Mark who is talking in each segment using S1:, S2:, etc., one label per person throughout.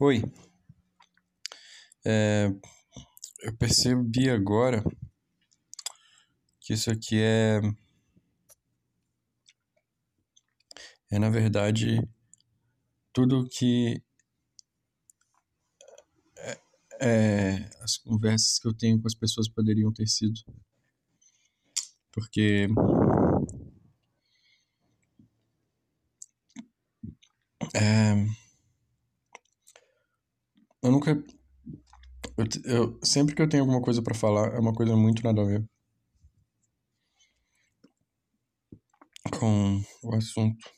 S1: Oi. É, eu percebi agora que isso aqui é. É, na verdade, tudo que. É, é, as conversas que eu tenho com as pessoas poderiam ter sido. Porque. É eu nunca. Eu, eu, sempre que eu tenho alguma coisa para falar, é uma coisa muito nada a ver com o assunto.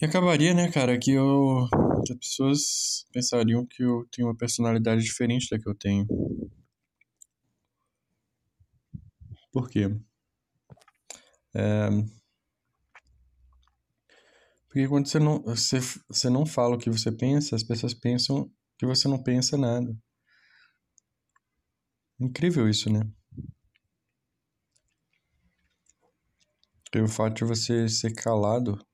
S1: E acabaria, né, cara, que eu. Que as pessoas pensariam que eu tenho uma personalidade diferente da que eu tenho. Por quê? É, porque quando você não, você, você não fala o que você pensa, as pessoas pensam que você não pensa nada. Incrível isso, né? E o fato de você ser calado,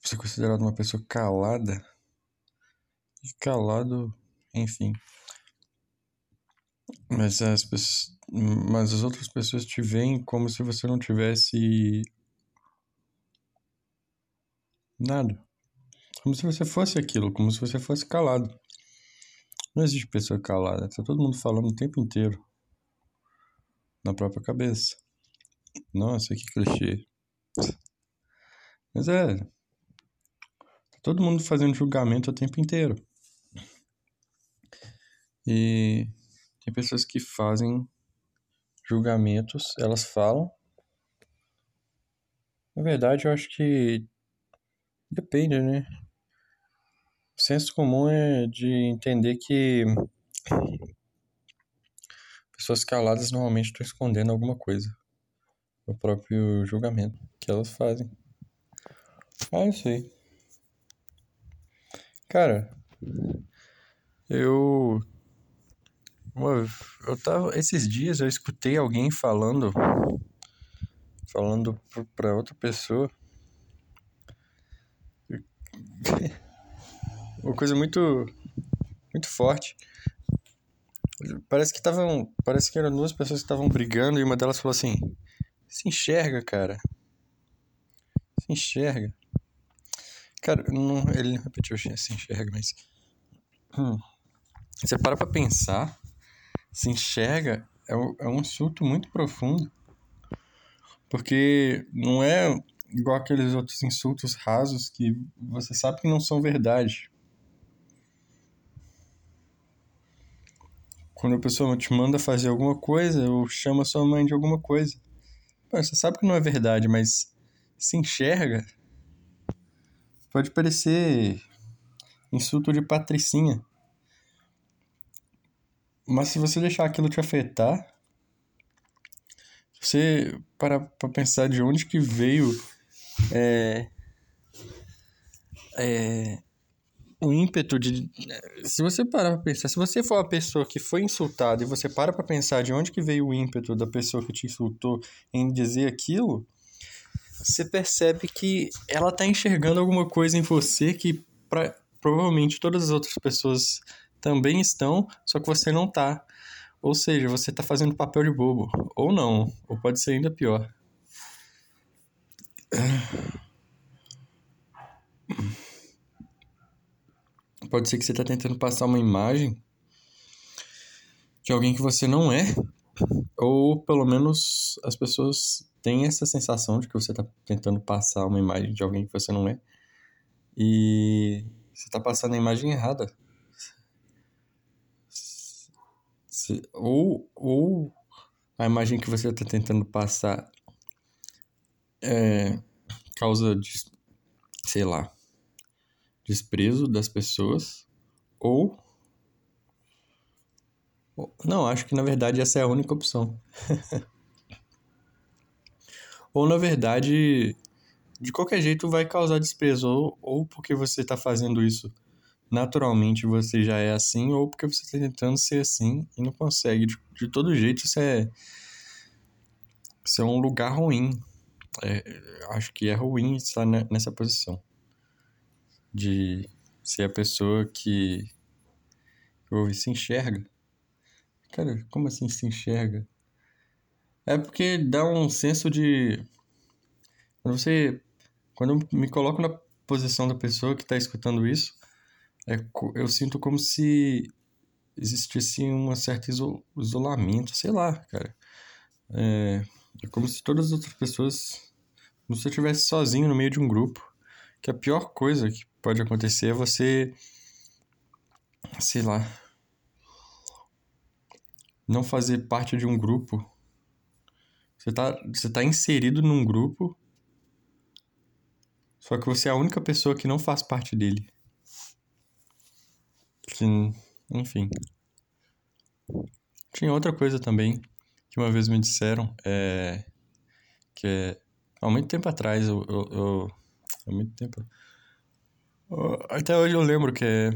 S1: ser considerado uma pessoa calada, e calado, enfim. Mas as, mas as outras pessoas te veem como se você não tivesse Nada. Como se você fosse aquilo, como se você fosse calado. Não existe pessoa calada, tá todo mundo falando o tempo inteiro. Na própria cabeça. Nossa, que clichê. Mas é. Tá todo mundo fazendo julgamento o tempo inteiro. E tem pessoas que fazem julgamentos, elas falam. Na verdade, eu acho que Depende, né? O senso comum é de entender que pessoas caladas normalmente estão escondendo alguma coisa. O próprio julgamento que elas fazem. Ah, eu sei. Cara, eu. Eu tava. Esses dias eu escutei alguém falando. Falando pra outra pessoa uma coisa muito muito forte. Parece que estavam, parece que eram duas pessoas que estavam brigando e uma delas falou assim: "Se enxerga, cara. Se enxerga." Cara, não, ele não repetiu se enxerga, mas hum, você para pra pensar, se enxerga é um, é um insulto muito profundo. Porque não é igual aqueles outros insultos rasos que você sabe que não são verdade. Quando a pessoa te manda fazer alguma coisa ou chama sua mãe de alguma coisa. você sabe que não é verdade, mas se enxerga. Pode parecer insulto de patricinha. Mas se você deixar aquilo te afetar, você para pra pensar de onde que veio é, é, o ímpeto de. Se você parar pra pensar, se você for a pessoa que foi insultada e você para pra pensar de onde que veio o ímpeto da pessoa que te insultou em dizer aquilo, você percebe que ela tá enxergando alguma coisa em você que pra, provavelmente todas as outras pessoas também estão, só que você não tá. Ou seja, você tá fazendo papel de bobo. Ou não. Ou pode ser ainda pior. Pode ser que você está tentando passar uma imagem de alguém que você não é, ou pelo menos as pessoas têm essa sensação de que você está tentando passar uma imagem de alguém que você não é, e você está passando a imagem errada. Ou, ou a imagem que você está tentando passar é, causa de, sei lá, desprezo das pessoas ou não, acho que na verdade essa é a única opção. ou na verdade, de qualquer jeito vai causar desprezo, ou, ou porque você está fazendo isso naturalmente você já é assim, ou porque você está tentando ser assim e não consegue. De, de todo jeito, isso é, isso é um lugar ruim é, acho que é ruim estar nessa posição. de ser a pessoa que ouve se enxerga. Cara, como assim se enxerga? É porque dá um senso de. Quando você. Quando eu me coloco na posição da pessoa que está escutando isso, é, eu sinto como se existisse um certo isolamento, sei lá, cara. É, é como se todas as outras pessoas. Como se você estivesse sozinho no meio de um grupo. Que a pior coisa que pode acontecer é você. Sei lá. Não fazer parte de um grupo. Você tá, você tá inserido num grupo. Só que você é a única pessoa que não faz parte dele. Enfim. Tinha outra coisa também que uma vez me disseram, é, que é, há muito tempo atrás, eu, eu, eu há muito tempo, até hoje eu lembro que é,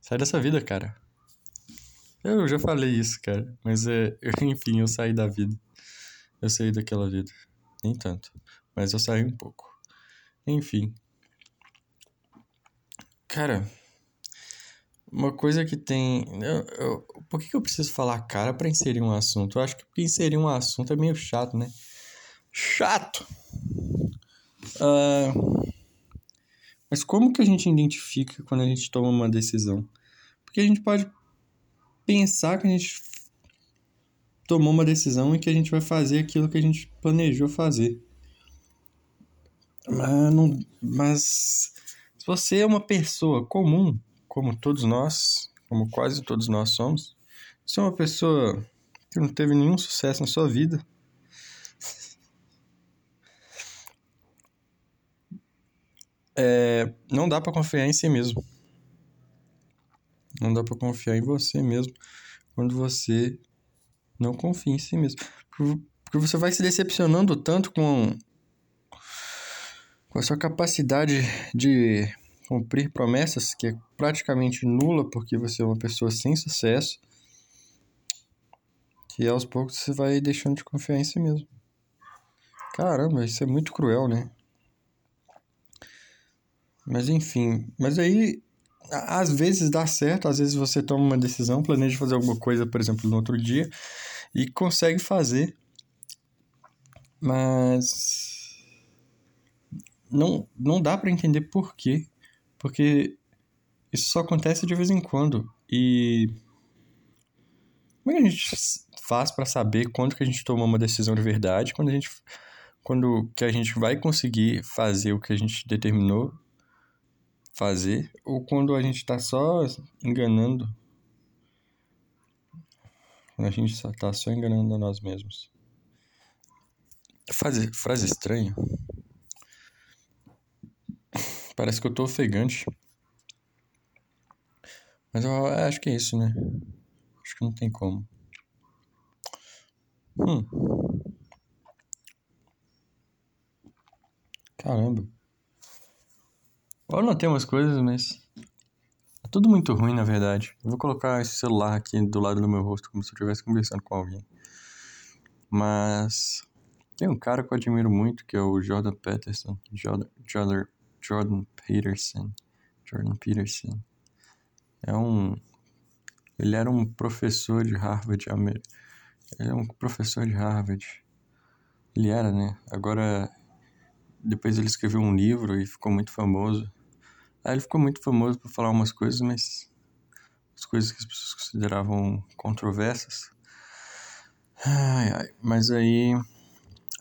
S1: sai dessa vida, cara. Eu já falei isso, cara, mas é, enfim, eu saí da vida, eu saí daquela vida, nem tanto, mas eu saí um pouco, enfim. Cara, uma coisa que tem. Eu, eu, por que, eu preciso falar cara para inserir um assunto? Eu acho que inserir um assunto é meio chato, né? Chato! Uh, mas como que a gente identifica quando a gente toma uma decisão? Porque a gente pode pensar que a gente tomou uma decisão e que a gente vai fazer aquilo que a gente planejou fazer. Mas, não, mas se você é uma pessoa comum, como todos nós, como quase todos nós somos, se é uma pessoa que não teve nenhum sucesso na sua vida, é, não dá para confiar em si mesmo. Não dá para confiar em você mesmo quando você não confia em si mesmo. Porque você vai se decepcionando tanto com, com a sua capacidade de cumprir promessas, que é praticamente nula porque você é uma pessoa sem sucesso, que aos poucos você vai deixando de confiar em si mesmo. Caramba, isso é muito cruel, né? Mas enfim, mas aí às vezes dá certo, às vezes você toma uma decisão, planeja fazer alguma coisa, por exemplo, no outro dia e consegue fazer. Mas não não dá para entender por quê porque isso só acontece de vez em quando. E como é que a gente faz para saber quando que a gente tomou uma decisão de verdade, quando a gente quando que a gente vai conseguir fazer o que a gente determinou fazer ou quando a gente está só enganando quando a gente só está só enganando a nós mesmos. Frase, frase estranha. Parece que eu tô ofegante. Mas eu acho que é isso, né? Acho que não tem como. Hum. Caramba. Eu anotei umas coisas, mas. É tudo muito ruim, na verdade. Eu vou colocar esse celular aqui do lado do meu rosto, como se eu estivesse conversando com alguém. Mas. Tem um cara que eu admiro muito, que é o Jordan Peterson. Jordan, Jordan, Jordan Peterson. Jordan Peterson. É um. Ele era um professor de Harvard. Ele é um professor de Harvard. Ele era, né? Agora. Depois ele escreveu um livro e ficou muito famoso. Aí ele ficou muito famoso por falar umas coisas, mas. As coisas que as pessoas consideravam controversas. Ai, ai. Mas aí.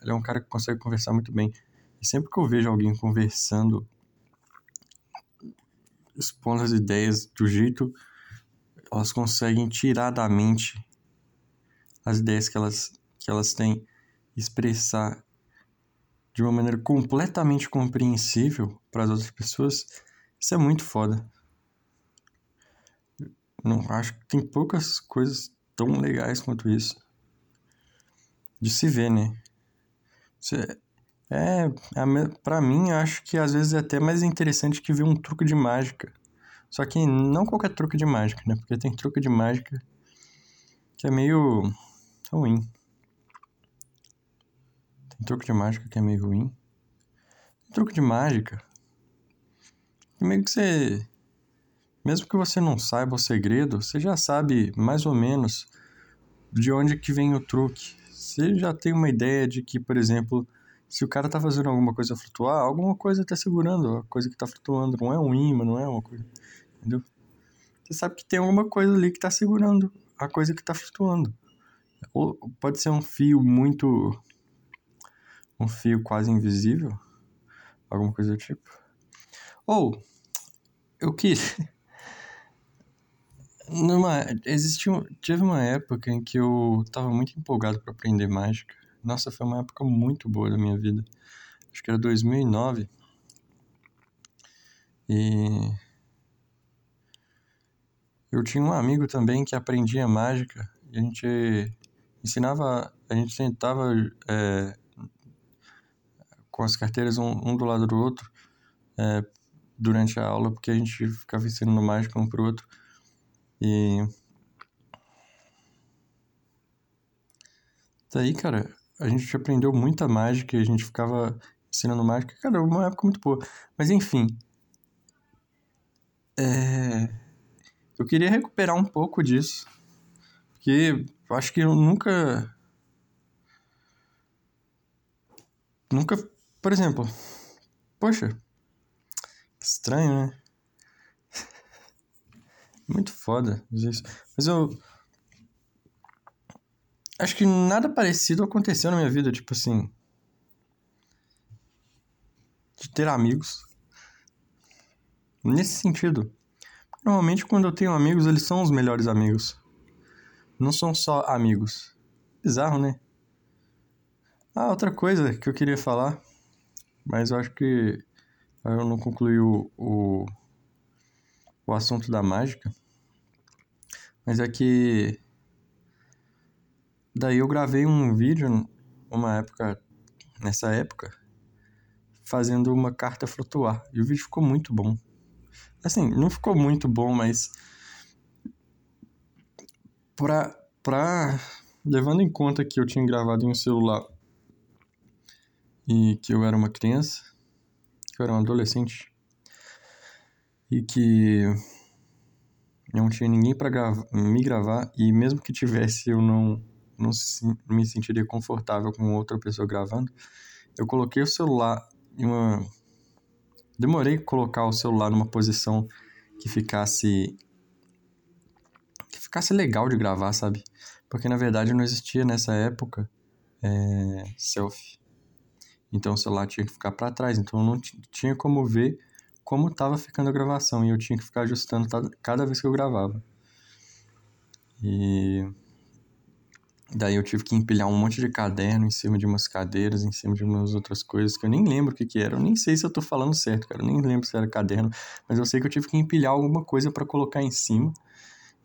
S1: Ele é um cara que consegue conversar muito bem. E sempre que eu vejo alguém conversando, expondo as ideias do jeito elas conseguem tirar da mente as ideias que elas, que elas têm, expressar de uma maneira completamente compreensível para as outras pessoas, isso é muito foda. Não acho que tem poucas coisas tão legais quanto isso de se ver, né? Você, é, para mim, acho que às vezes é até mais interessante que ver um truque de mágica. Só que não qualquer truque de mágica, né? Porque tem truque de mágica que é meio ruim. Tem truque de mágica que é meio ruim. Tem truque de mágica meio que você. Mesmo que você não saiba o segredo, você já sabe mais ou menos de onde que vem o truque. Você já tem uma ideia de que, por exemplo, se o cara tá fazendo alguma coisa flutuar, alguma coisa tá segurando a coisa que tá flutuando. Não é um imã, não é uma coisa. Entendeu? Você sabe que tem alguma coisa ali que tá segurando a coisa que tá flutuando. Ou pode ser um fio muito. Um fio quase invisível. Alguma coisa do tipo. Ou. Eu queria. Numa, existiu, teve uma época em que eu tava muito empolgado para aprender mágica. Nossa, foi uma época muito boa da minha vida. Acho que era 2009. E eu tinha um amigo também que aprendia mágica e a gente ensinava, a gente tentava é, com as carteiras um, um, do lado do outro é, durante a aula, porque a gente ficava ensinando mágica um pro outro. E. Daí, cara, a gente aprendeu muita mágica e a gente ficava ensinando mágica. Cara, uma época muito boa. Mas enfim. É... Eu queria recuperar um pouco disso. Porque eu acho que eu nunca. Nunca. Por exemplo. Poxa. Estranho, né? Muito foda isso. Mas eu. Acho que nada parecido aconteceu na minha vida, tipo assim. De ter amigos. Nesse sentido. Normalmente, quando eu tenho amigos, eles são os melhores amigos. Não são só amigos. Bizarro, né? Ah, outra coisa que eu queria falar, mas eu acho que eu não concluí o, o, o assunto da mágica. Mas é que. Daí eu gravei um vídeo, uma época. Nessa época, fazendo uma carta flutuar. E o vídeo ficou muito bom. Assim, não ficou muito bom, mas. Pra. pra levando em conta que eu tinha gravado em um celular e que eu era uma criança, que eu era um adolescente, e que não tinha ninguém para me gravar e mesmo que tivesse eu não não me sentiria confortável com outra pessoa gravando. Eu coloquei o celular em uma demorei colocar o celular numa posição que ficasse que ficasse legal de gravar, sabe? Porque na verdade não existia nessa época é, selfie. Então o celular tinha que ficar para trás, então eu não tinha como ver como estava ficando a gravação e eu tinha que ficar ajustando cada vez que eu gravava. E daí eu tive que empilhar um monte de caderno em cima de umas cadeiras, em cima de umas outras coisas que eu nem lembro o que que era. Eu nem sei se eu tô falando certo, cara. Eu nem lembro se era caderno, mas eu sei que eu tive que empilhar alguma coisa para colocar em cima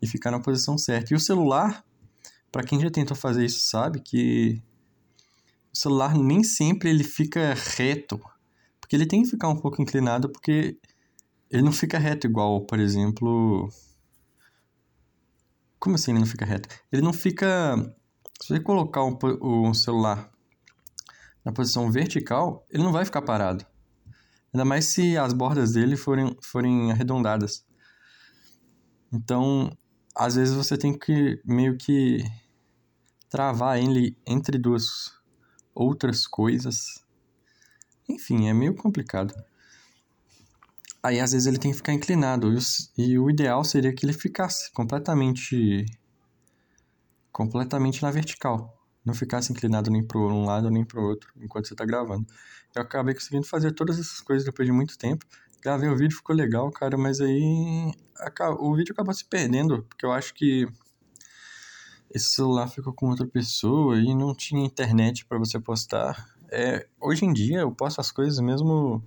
S1: e ficar na posição certa. E o celular, para quem já tentou fazer isso, sabe que o celular nem sempre ele fica reto porque ele tem que ficar um pouco inclinado, porque ele não fica reto igual, por exemplo. Como assim ele não fica reto? Ele não fica. Se você colocar o, o celular na posição vertical, ele não vai ficar parado. Ainda mais se as bordas dele forem, forem arredondadas. Então, às vezes você tem que meio que travar ele entre duas outras coisas enfim, é meio complicado. Aí às vezes ele tem que ficar inclinado e o ideal seria que ele ficasse completamente completamente na vertical, não ficasse inclinado nem para um lado nem para o outro enquanto você está gravando. Eu acabei conseguindo fazer todas essas coisas depois de muito tempo. Gravei o vídeo, ficou legal, cara, mas aí o vídeo acabou se perdendo, porque eu acho que esse celular ficou com outra pessoa e não tinha internet para você postar. É, hoje em dia eu posto as coisas mesmo.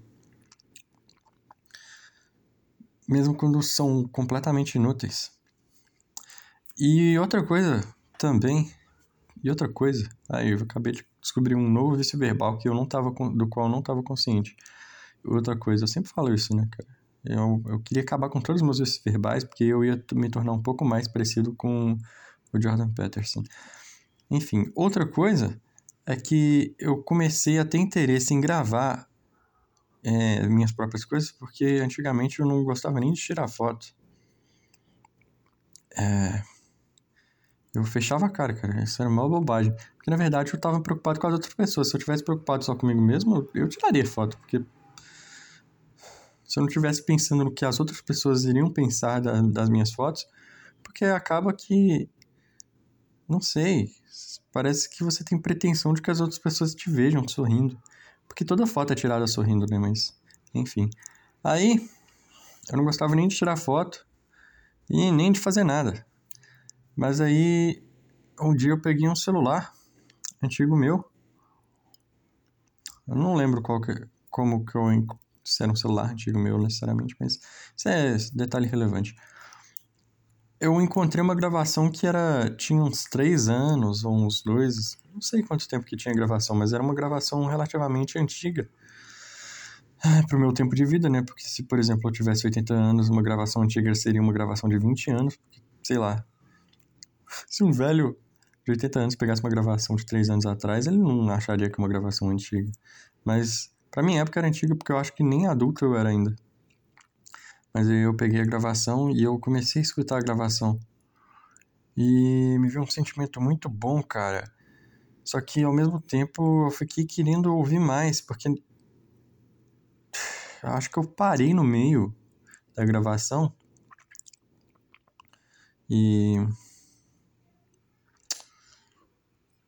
S1: Mesmo quando são completamente inúteis. E outra coisa também. E outra coisa. Aí eu acabei de descobrir um novo vício verbal que eu não tava, do qual eu não estava consciente. Outra coisa, eu sempre falo isso, né, cara? Eu, eu queria acabar com todos os meus vícios verbais porque eu ia me tornar um pouco mais parecido com o Jordan Peterson. Enfim, outra coisa é que eu comecei a ter interesse em gravar é, minhas próprias coisas, porque antigamente eu não gostava nem de tirar foto. É, eu fechava a cara, cara. Isso era uma bobagem. Porque na verdade eu tava preocupado com as outras pessoas. Se eu tivesse preocupado só comigo mesmo, eu tiraria foto. Porque se eu não tivesse pensando no que as outras pessoas iriam pensar da, das minhas fotos, porque acaba que. Não sei. Parece que você tem pretensão de que as outras pessoas te vejam sorrindo. Porque toda foto é tirada sorrindo, né? Mas, enfim. Aí, eu não gostava nem de tirar foto e nem de fazer nada. Mas aí, um dia eu peguei um celular antigo meu. Eu não lembro qual que, como que eu se era um celular antigo meu necessariamente, mas isso é detalhe relevante. Eu encontrei uma gravação que era tinha uns três anos ou uns dois, não sei quanto tempo que tinha gravação, mas era uma gravação relativamente antiga ah, pro meu tempo de vida, né? Porque se, por exemplo, eu tivesse 80 anos, uma gravação antiga seria uma gravação de 20 anos, sei lá. Se um velho de 80 anos pegasse uma gravação de 3 anos atrás, ele não acharia que é uma gravação antiga. Mas Pra minha época era antiga porque eu acho que nem adulto eu era ainda. Mas aí eu peguei a gravação e eu comecei a escutar a gravação. E me veio um sentimento muito bom, cara. Só que ao mesmo tempo eu fiquei querendo ouvir mais, porque eu acho que eu parei no meio da gravação. E.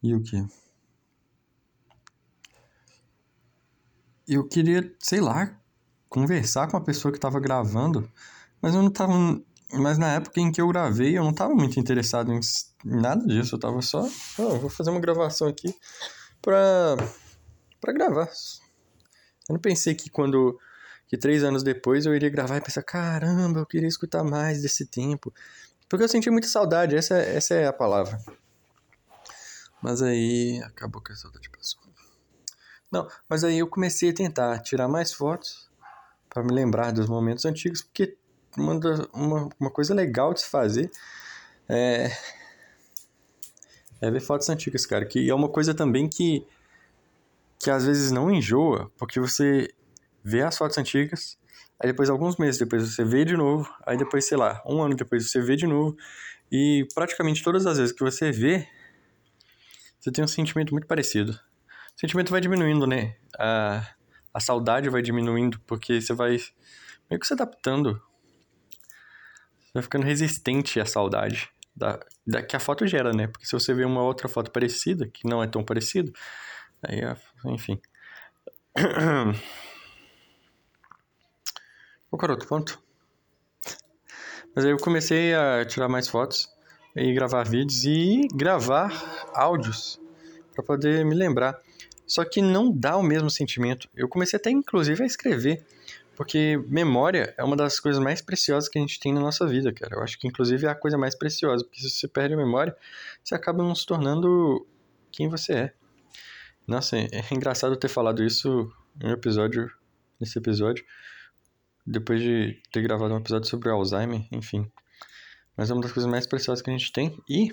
S1: E o que? eu queria, sei lá, conversar com a pessoa que estava gravando, mas eu não tava. Mas na época em que eu gravei, eu não estava muito interessado em nada disso. Eu estava só, oh, vou fazer uma gravação aqui pra, pra gravar. Eu não pensei que quando. que três anos depois eu iria gravar e pensar: caramba, eu queria escutar mais desse tempo. Porque eu senti muita saudade, essa, essa é a palavra. Mas aí acabou que a saudade passou. Não, mas aí eu comecei a tentar tirar mais fotos para me lembrar dos momentos antigos, porque uma, uma, uma coisa legal de se fazer é, é ver fotos antigas, cara. Que é uma coisa também que, que às vezes não enjoa, porque você vê as fotos antigas, aí depois, alguns meses depois, você vê de novo, aí depois, sei lá, um ano depois você vê de novo, e praticamente todas as vezes que você vê, você tem um sentimento muito parecido o sentimento vai diminuindo, né? A, a saudade vai diminuindo, porque você vai meio que se adaptando. Você vai ficando resistente à saudade da, da, que a foto gera, né? Porque se você vê uma outra foto parecida, que não é tão parecida, aí, enfim. Qual era outro ponto? Mas aí eu comecei a tirar mais fotos e gravar vídeos e gravar áudios para poder me lembrar. Só que não dá o mesmo sentimento. Eu comecei até inclusive a escrever, porque memória é uma das coisas mais preciosas que a gente tem na nossa vida, cara. Eu acho que inclusive é a coisa mais preciosa, porque se você perde a memória, você acaba não se tornando quem você é. Nossa, é engraçado ter falado isso em um episódio, nesse episódio, depois de ter gravado um episódio sobre Alzheimer, enfim. Mas é uma das coisas mais preciosas que a gente tem e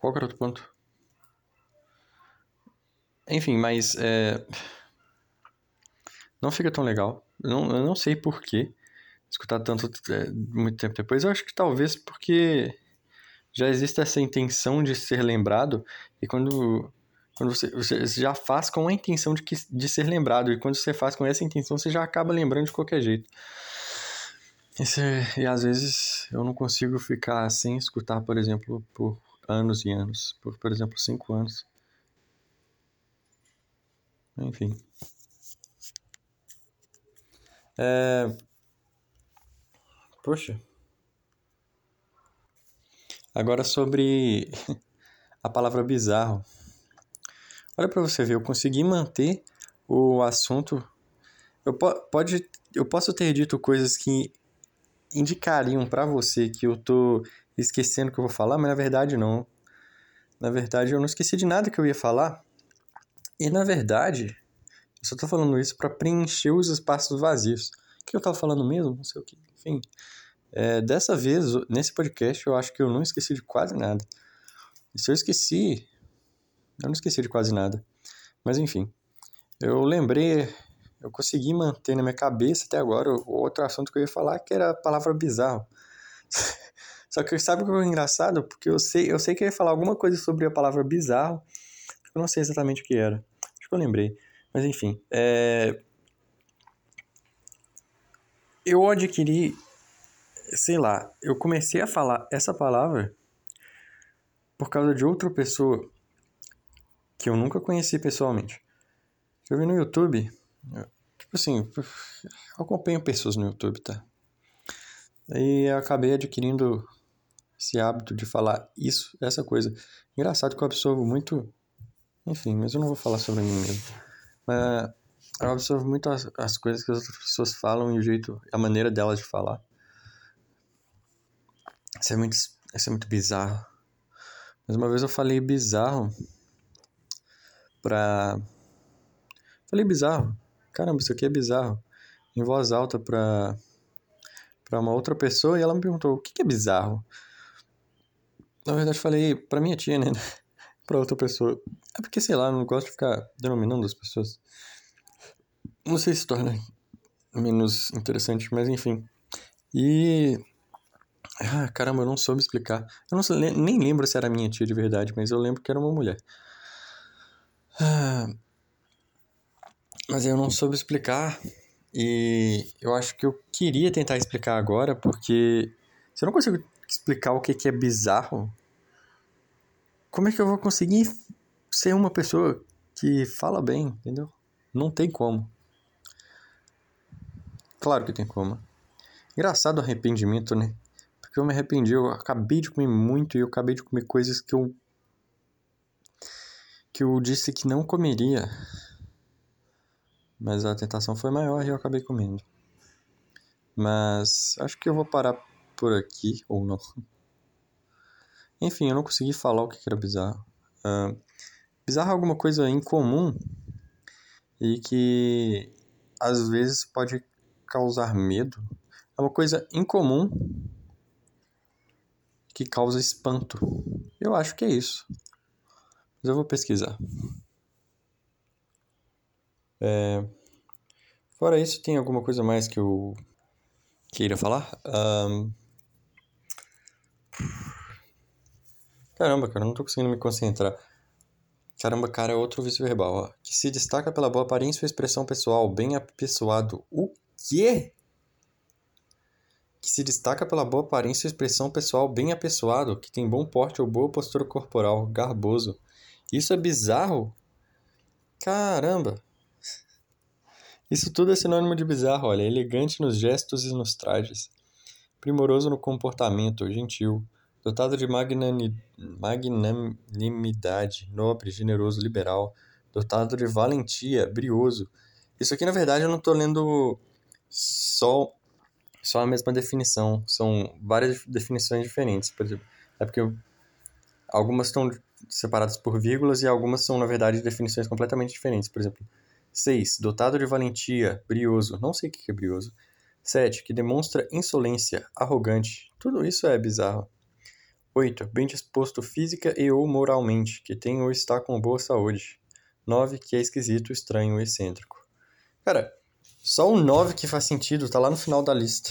S1: qual era outro ponto? Enfim, mas é... não fica tão legal. Eu não, eu não sei porquê escutar tanto é, muito tempo depois. Eu acho que talvez porque já existe essa intenção de ser lembrado e quando quando você, você já faz com a intenção de, que, de ser lembrado e quando você faz com essa intenção você já acaba lembrando de qualquer jeito. Esse, e às vezes eu não consigo ficar sem escutar, por exemplo, por anos e anos, por, por exemplo, cinco anos. Enfim. É... Poxa. Agora sobre a palavra bizarro. Olha para você ver, eu consegui manter o assunto. Eu, po pode, eu posso ter dito coisas que indicariam para você que eu tô esquecendo que eu vou falar, mas na verdade não. Na verdade, eu não esqueci de nada que eu ia falar. E na verdade, eu só tô falando isso para preencher os espaços vazios. O que eu tava falando mesmo? Não sei o que. Enfim. É, dessa vez, nesse podcast, eu acho que eu não esqueci de quase nada. E se eu esqueci, eu não esqueci de quase nada. Mas enfim. eu lembrei, eu consegui manter na minha cabeça até agora o outro assunto que eu ia falar, que era a palavra bizarro. Só que sabe o que é engraçado? Porque eu sei, eu sei que eu ia falar alguma coisa sobre a palavra bizarro, eu não sei exatamente o que era. Acho que eu lembrei. Mas enfim, é... eu adquiri, sei lá, eu comecei a falar essa palavra por causa de outra pessoa que eu nunca conheci pessoalmente. Eu vi no YouTube, tipo assim, eu acompanho pessoas no YouTube, tá? E eu acabei adquirindo esse hábito de falar isso, essa coisa. Engraçado que eu absorvo muito. Enfim, mas eu não vou falar sobre mim mesmo. Mas eu absorvo muito as, as coisas que as outras pessoas falam e o jeito, a maneira delas de falar. Isso é muito, isso é muito bizarro. Mas uma vez eu falei bizarro pra. Falei bizarro. Caramba, isso aqui é bizarro. Em voz alta pra, pra uma outra pessoa e ela me perguntou: o que é bizarro? Na verdade, falei pra minha tia, né? pra outra pessoa. É porque, sei lá, não gosto de ficar denominando as pessoas. Não sei se torna menos interessante, mas enfim. E. Ah, caramba, eu não soube explicar. Eu não sei, nem lembro se era minha tia de verdade, mas eu lembro que era uma mulher. Ah, mas eu não soube explicar. E eu acho que eu queria tentar explicar agora, porque se eu não consigo explicar o que, que é bizarro, como é que eu vou conseguir ser uma pessoa que fala bem, entendeu? Não tem como. Claro que tem como. Engraçado o arrependimento, né? Porque eu me arrependi, eu acabei de comer muito e eu acabei de comer coisas que eu que eu disse que não comeria. Mas a tentação foi maior e eu acabei comendo. Mas acho que eu vou parar por aqui, ou não. Enfim, eu não consegui falar o que era bizarro. Uh, bizarro é alguma coisa incomum e que às vezes pode causar medo. É uma coisa incomum que causa espanto. Eu acho que é isso. Mas eu vou pesquisar. É... Fora isso, tem alguma coisa mais que eu queira falar? Um... Caramba, cara, não tô conseguindo me concentrar. Caramba, cara, é outro vício verbal, ó. Que se destaca pela boa aparência e expressão pessoal, bem apessoado. O quê? Que se destaca pela boa aparência e expressão pessoal bem apessoado, que tem bom porte ou boa postura corporal, garboso. Isso é bizarro? Caramba! Isso tudo é sinônimo de bizarro, olha. Elegante nos gestos e nos trajes. Primoroso no comportamento, gentil dotado de magnanimidade, nobre, generoso, liberal, dotado de valentia, brioso. Isso aqui, na verdade, eu não estou lendo só, só a mesma definição, são várias definições diferentes, por exemplo. É porque algumas estão separadas por vírgulas e algumas são, na verdade, definições completamente diferentes. Por exemplo, 6. Dotado de valentia, brioso. Não sei o que é brioso. 7. Que demonstra insolência, arrogante. Tudo isso é bizarro. 8. Bem disposto física e ou moralmente, que tem ou está com boa saúde. 9. Que é esquisito, estranho excêntrico. Cara, só o 9 que faz sentido tá lá no final da lista.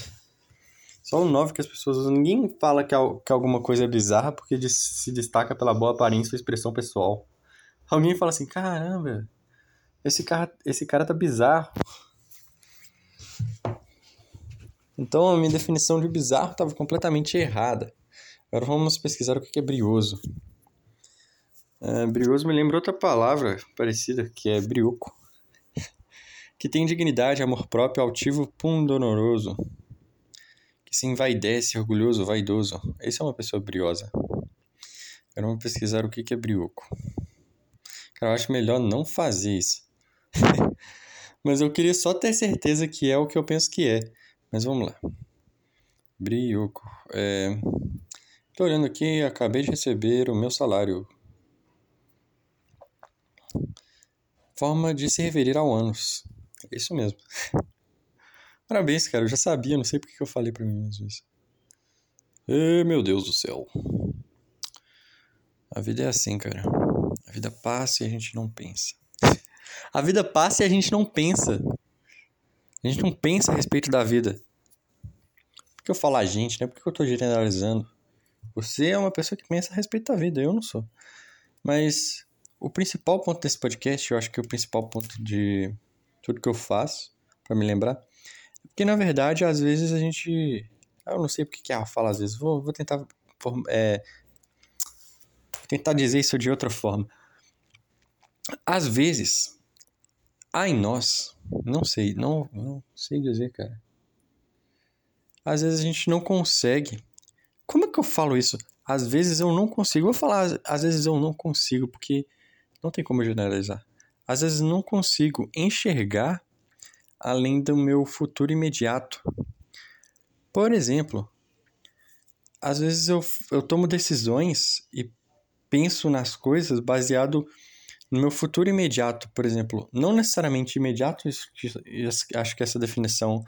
S1: Só o 9 que as pessoas usam. Ninguém fala que, que alguma coisa é bizarra porque se destaca pela boa aparência ou expressão pessoal. Alguém fala assim, caramba, esse cara, esse cara tá bizarro. Então a minha definição de bizarro estava completamente errada. Agora vamos pesquisar o que é brioso. É, brioso me lembra outra palavra parecida, que é brioco. que tem dignidade, amor próprio, altivo, pundonoroso. Que se envaidece, orgulhoso, vaidoso. Esse é uma pessoa briosa. Agora vamos pesquisar o que é brioco. Cara, eu acho melhor não fazer isso. Mas eu queria só ter certeza que é o que eu penso que é. Mas vamos lá. Brioco. É... Tô olhando aqui, acabei de receber o meu salário. Forma de se referir ao ânus. É isso mesmo. Parabéns, cara. Eu já sabia, não sei porque que eu falei pra mim mesmo isso. E, meu Deus do céu. A vida é assim, cara. A vida passa e a gente não pensa. A vida passa e a gente não pensa. A gente não pensa a respeito da vida. Por que eu falo a gente, né? Por que eu tô generalizando? Você é uma pessoa que pensa a respeito da vida, eu não sou. Mas o principal ponto desse podcast, eu acho que é o principal ponto de tudo que eu faço, para me lembrar, é porque na verdade, às vezes a gente. Eu não sei porque que ela fala às vezes, vou, vou tentar. É, tentar dizer isso de outra forma. Às vezes, há em nós, não sei, não, não sei dizer, cara. Às vezes a gente não consegue. Como é que eu falo isso? Às vezes eu não consigo. Vou falar, às vezes eu não consigo, porque não tem como generalizar. Às vezes não consigo enxergar além do meu futuro imediato. Por exemplo, às vezes eu, eu tomo decisões e penso nas coisas baseado no meu futuro imediato, por exemplo. Não necessariamente imediato, acho que essa definição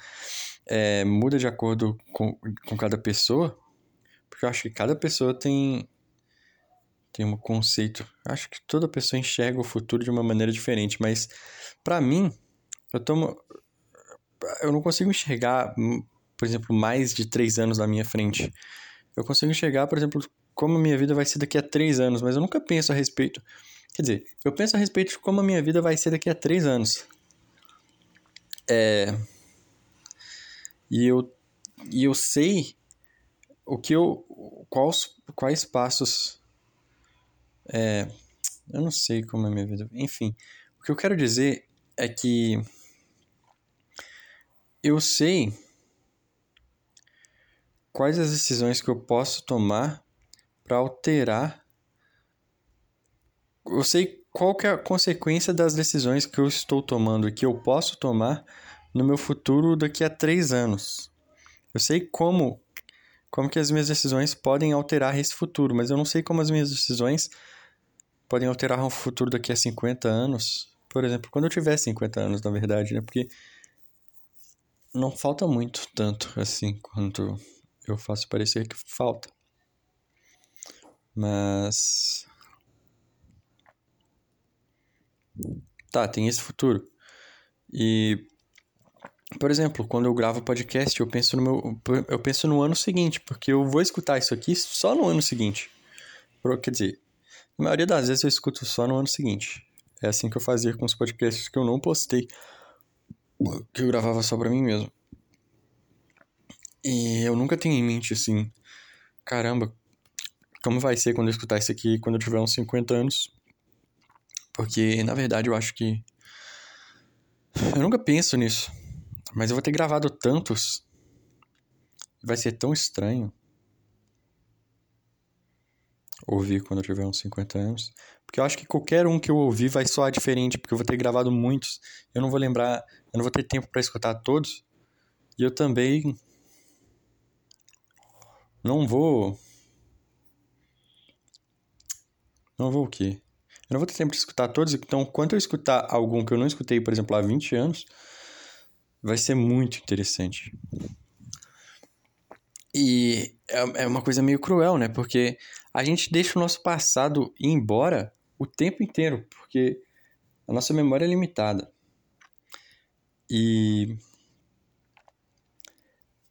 S1: é, muda de acordo com, com cada pessoa, porque eu acho que cada pessoa tem, tem um conceito. Acho que toda pessoa enxerga o futuro de uma maneira diferente, mas para mim, eu tomo. Eu não consigo enxergar, por exemplo, mais de três anos na minha frente. Eu consigo enxergar, por exemplo, como minha vida vai ser daqui a três anos, mas eu nunca penso a respeito. Quer dizer, eu penso a respeito de como a minha vida vai ser daqui a três anos. É. E eu, e eu sei o que eu. Quais, quais passos. É, eu não sei como é a minha vida. Enfim, o que eu quero dizer é que. Eu sei quais as decisões que eu posso tomar para alterar. Eu sei qual que é a consequência das decisões que eu estou tomando e que eu posso tomar no meu futuro daqui a três anos. Eu sei como como que as minhas decisões podem alterar esse futuro, mas eu não sei como as minhas decisões podem alterar um futuro daqui a 50 anos. Por exemplo, quando eu tiver 50 anos, na verdade, né? Porque não falta muito tanto assim quanto eu faço parecer que falta. Mas tá, tem esse futuro. E por exemplo, quando eu gravo podcast, eu penso no meu eu penso no ano seguinte, porque eu vou escutar isso aqui só no ano seguinte. Quer dizer, a maioria das vezes eu escuto só no ano seguinte. É assim que eu fazia com os podcasts que eu não postei, que eu gravava só pra mim mesmo. E eu nunca tenho em mente assim, caramba, como vai ser quando eu escutar isso aqui quando eu tiver uns 50 anos? Porque, na verdade, eu acho que. Eu nunca penso nisso. Mas eu vou ter gravado tantos. Vai ser tão estranho. Ouvir quando eu tiver uns 50 anos. Porque eu acho que qualquer um que eu ouvir vai soar diferente. Porque eu vou ter gravado muitos. Eu não vou lembrar. Eu não vou ter tempo para escutar todos. E eu também. Não vou. Não vou o quê? Eu não vou ter tempo de escutar todos, então quando eu escutar algum que eu não escutei, por exemplo, há 20 anos, vai ser muito interessante. E é, é uma coisa meio cruel, né? Porque a gente deixa o nosso passado ir embora o tempo inteiro, porque a nossa memória é limitada. E,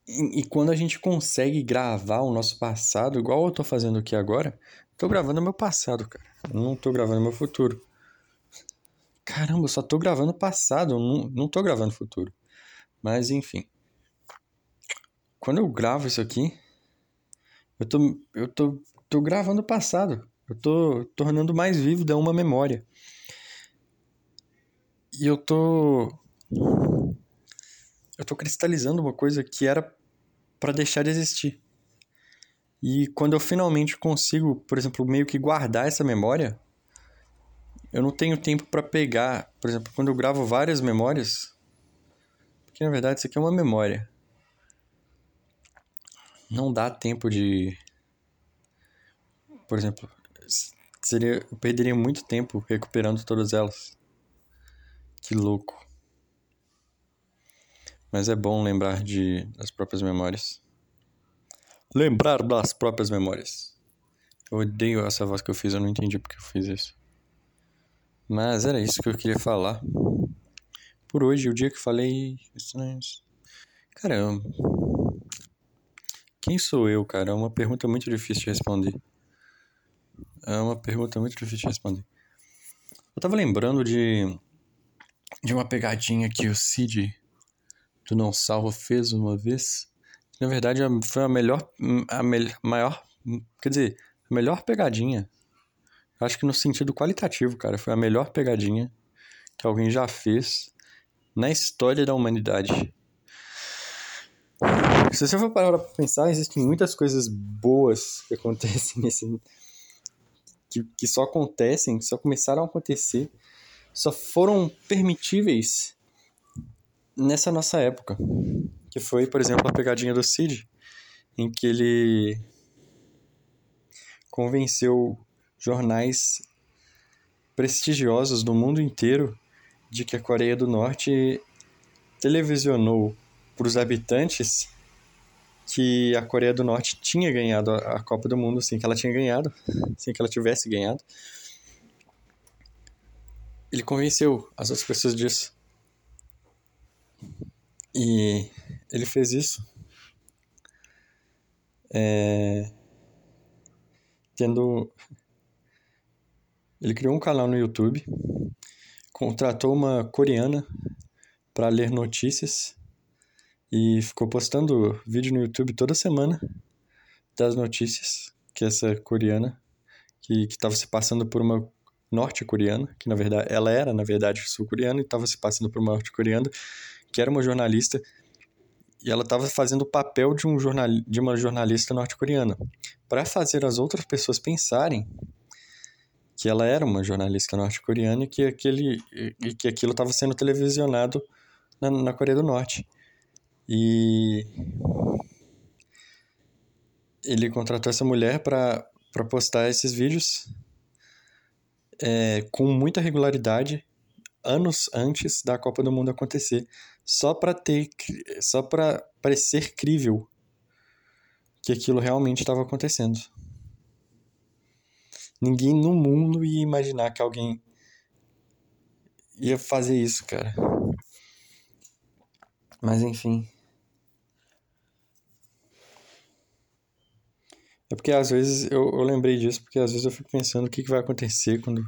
S1: e, quando a gente consegue gravar o nosso passado, igual eu tô fazendo aqui agora, tô gravando meu passado, cara. Eu não tô gravando meu futuro. Caramba, eu só tô gravando passado, eu não, não tô gravando futuro. Mas enfim. Quando eu gravo isso aqui, eu tô, eu tô, tô gravando passado. Eu tô tornando mais vívido uma memória. E eu tô. Eu tô cristalizando uma coisa que era para deixar de existir. E quando eu finalmente consigo, por exemplo, meio que guardar essa memória, eu não tenho tempo para pegar, por exemplo, quando eu gravo várias memórias, porque na verdade isso aqui é uma memória. Não dá tempo de por exemplo, seria eu perderia muito tempo recuperando todas elas. Que louco. Mas é bom lembrar de das próprias memórias. Lembrar das próprias memórias. Eu odeio essa voz que eu fiz, eu não entendi porque eu fiz isso. Mas era isso que eu queria falar. Por hoje, o dia que falei. Caramba. Quem sou eu, cara? É uma pergunta muito difícil de responder. É uma pergunta muito difícil de responder. Eu tava lembrando de. de uma pegadinha que o Cid do Não Salvo fez uma vez. Na verdade, foi a melhor. a me, maior. Quer dizer, a melhor pegadinha. Acho que no sentido qualitativo, cara. Foi a melhor pegadinha que alguém já fez na história da humanidade. Se você for parar pra pensar, existem muitas coisas boas que acontecem nesse. Que, que só acontecem, só começaram a acontecer, só foram permitíveis nessa nossa época. Que foi, por exemplo, a pegadinha do Cid, em que ele convenceu jornais prestigiosos do mundo inteiro de que a Coreia do Norte televisionou para os habitantes que a Coreia do Norte tinha ganhado a Copa do Mundo, sem que ela tinha ganhado, sem que ela tivesse ganhado. Ele convenceu as outras pessoas disso. E ele fez isso é, tendo. Ele criou um canal no YouTube contratou uma coreana para ler notícias e ficou postando vídeo no YouTube toda semana das notícias que essa coreana que estava se passando por uma norte-coreana, que na verdade ela era na verdade sul-coreana e estava se passando por uma norte-coreana, que era uma jornalista e ela estava fazendo o papel de, um jornal, de uma jornalista norte-coreana para fazer as outras pessoas pensarem que ela era uma jornalista norte-coreana e que, aquele, e que aquilo estava sendo televisionado na, na Coreia do Norte. E ele contratou essa mulher para postar esses vídeos é, com muita regularidade anos antes da Copa do Mundo acontecer, só para ter só para parecer crível que aquilo realmente estava acontecendo. Ninguém no mundo ia imaginar que alguém ia fazer isso, cara. Mas enfim. É porque às vezes eu, eu lembrei disso, porque às vezes eu fico pensando o que, que vai acontecer quando.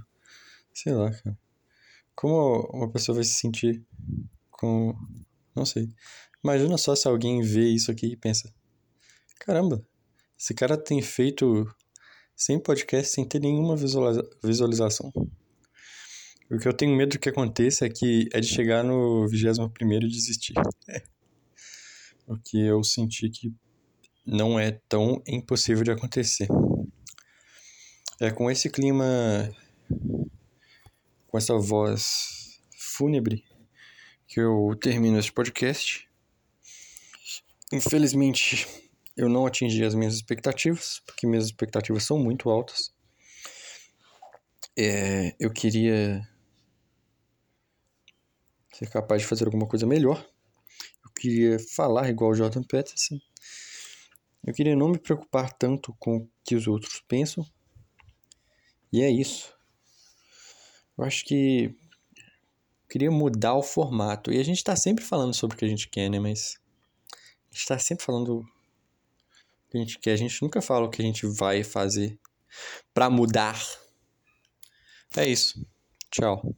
S1: Sei lá, cara. Como uma pessoa vai se sentir com. Não sei. Imagina só se alguém vê isso aqui e pensa: caramba, esse cara tem feito sem podcast, sem ter nenhuma visualização. O que eu tenho medo que aconteça é que é de chegar no 21 e desistir. O que eu senti que não é tão impossível de acontecer. É com esse clima, com essa voz fúnebre, que eu termino esse podcast. Infelizmente, eu não atingi as minhas expectativas, porque minhas expectativas são muito altas. É, eu queria ser capaz de fazer alguma coisa melhor. Eu queria falar igual o Jordan Peterson. Eu queria não me preocupar tanto com o que os outros pensam. E é isso. Eu acho que queria mudar o formato. E a gente está sempre falando sobre o que a gente quer, né? Mas a gente está sempre falando que a gente quer. A gente nunca fala o que a gente vai fazer para mudar. É isso. Tchau.